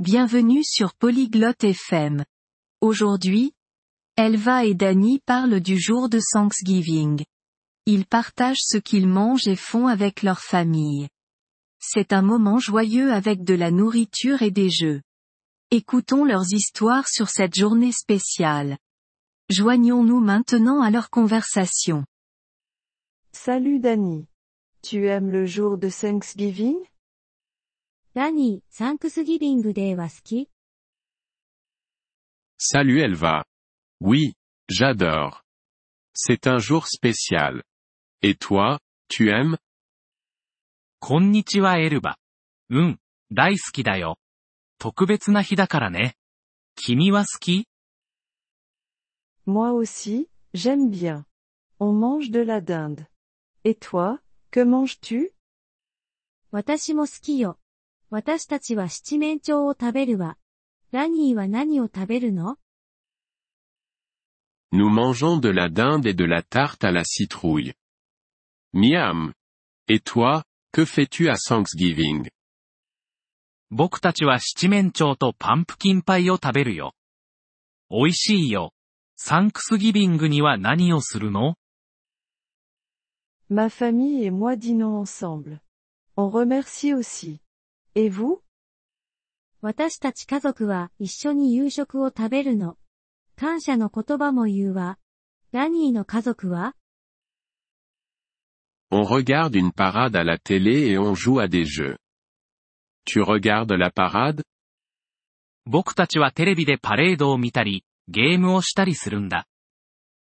Bienvenue sur Polyglotte FM. Aujourd'hui, Elva et Danny parlent du jour de Thanksgiving. Ils partagent ce qu'ils mangent et font avec leur famille. C'est un moment joyeux avec de la nourriture et des jeux. Écoutons leurs histoires sur cette journée spéciale. Joignons-nous maintenant à leur conversation. Salut Danny. Tu aimes le jour de Thanksgiving? ダニー、サンクスギビングデーは好き Salut Elva. Oui, j'adore. C'est un jour spécial. Et toi, tu aimes こんにちはエルバ。うん、大好きだよ。特別な日だからね。君は好き Moi aussi, j'aime bien. On mange de la dinde. Et toi, que manges-tu 私も好きよ。 私たちは七面鳥を食べるわ。ラニーは何を食べるの Nous mangeons de la dinde et de la tarte à la citrouille. Miam. Et toi, que fais-tu à Thanksgiving 僕たちは七面鳥とパンプキンパイを食べるよ。美味しいよ。サンクスギビングには何をするの Ma famille et moi dînons ensemble. On remercie aussi. Et vous 私たち家族は一緒に夕食を食べるの。感謝の言葉も言うわ。ラニーの家族は On regarde une parade à la télé et on joue à des jeux. Tu regardes la parade 僕たちはテレビでパレードを見たり、ゲームをしたりするんだ。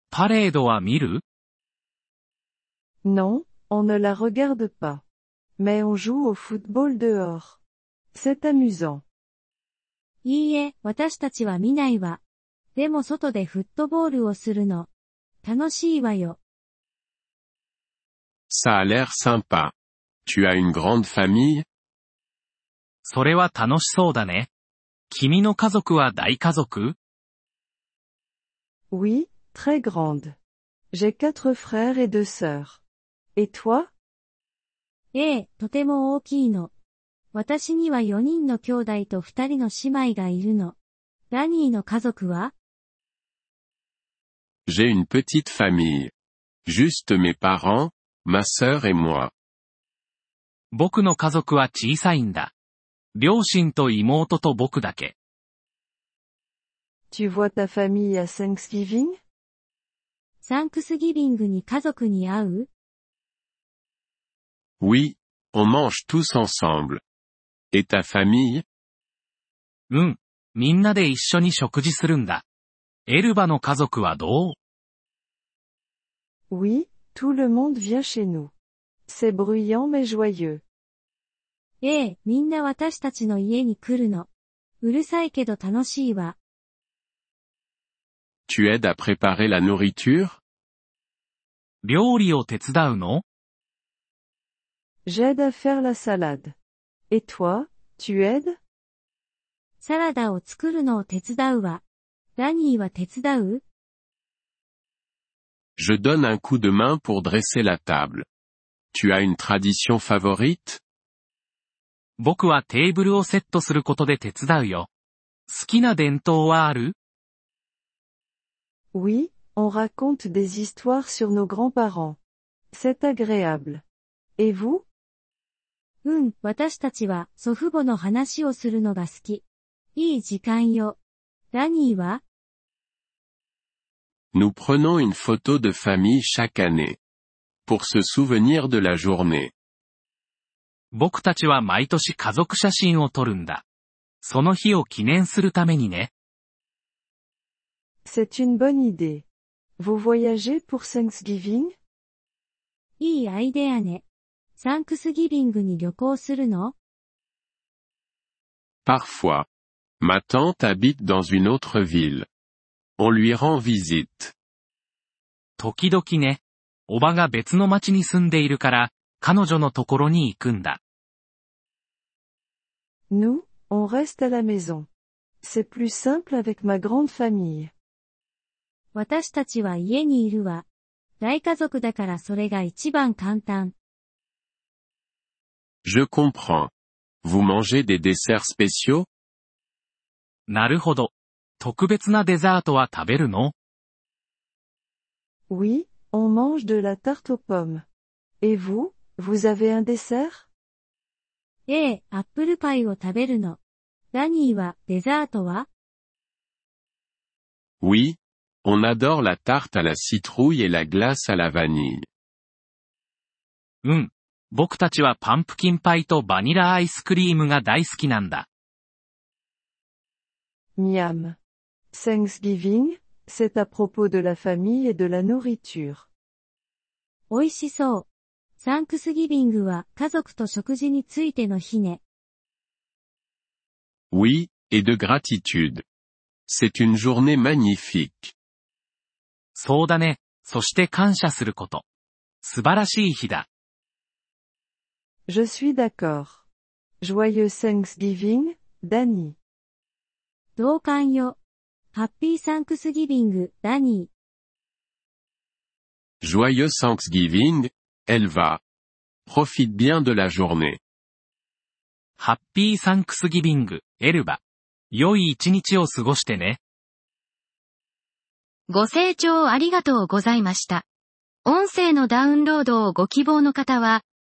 パレードは見る Non, on ne la regarde pas. Mais on joue au football dehors. C'est amusant. いいえ、私たちは見ないわ。でも外でフットボールをするの。楽しいわよ。Ça a l'air sympa. Tu as une grande famille それは楽しそうだね。君の家族は大家族 Oui, très grande. J'ai quatre frères et deux sœurs. Et toi ええ、とても大きいの。私には4人の兄弟と2人の姉妹がいるの。ラニーの家族は J'ai une petite famille. Juste mes parents, ma sœur et moi. 僕の家族は小さいんだ。両親と妹と僕だけ。Tu vois ta famille à Thanksgiving サンクスギビングに家族に会う Oui, on mange tous ensemble. Et ta famille うん。みんなで一緒に食事するんだ。エルバの家族はどう Oui, tout le monde vient chez nous. C'est bruyant mais joyeux. ええ、みんな私たちの家に来るの。うるさいけど楽しいわ。 Tu aides à préparer la nourriture 料理を手伝うの J'aide à faire la salade. Et toi, tu aides サラダを作るのを手伝うわ。ラニーは手伝う Je donne un coup de main pour dresser la table. Tu as une tradition favorite 僕はテーブルをセットすることで手伝うよ。好きな伝統はある Oui, on raconte des histoires sur nos grands-parents. C'est agréable. Et vous うん、私たちは祖父母の話をするのが好き。いい時間よ。ラニーは Nous prenons une photo de famille chaque année. Pour se souvenir de la journée. 僕たちは毎年家族写真を撮るんだ。その日を記念するためにね。C'est une bonne idée. Vous voyagez pour Thanksgiving いいアイデアね。サンクスギビングに旅行するの Parfois. Ma tante habite dans une autre ville. On lui rend visite. 時々ね。おばが別の町に住んでいるから、彼女のところに行くんだ。Nous, on reste à la maison. C'est plus simple avec ma grande famille. 私たちは家にいるわ。大家族だからそれが一番簡単。Je comprends. Vous mangez des desserts spéciaux なるほど。特別なデザートは食べるの Oui, on mange de la tarte aux pommes. Et vous, vous avez un dessert ええ、アップルパイを食べるの。ラニーは、デザートは Oui, on adore la tarte à la citrouille et la glace à la vanille. うん。 僕たちはパンプキンパイとバニラアイスクリームが大好きなんだ。Miam. Thanksgiving, c'est à propos de la famille et de la nourriture. 美味しそう。サンクスギビングは家族と食事についての日ね。Oui, et de gratitude. C'est une journée magnifique. そうだね。そして感謝すること。素晴らしい日だ。Je suis d'accord. Joyeux Thanksgiving, Danny. 同感よ。ハッピーサンクスギビング、ダニ Joyeux Thanksgiving, Elva. Profite bien de la journée. ハッピーサンクスギビング、エルバ。良い一日を過ごしてね。ご清聴ありがとうございました。音声のダウンロードをご希望の方は、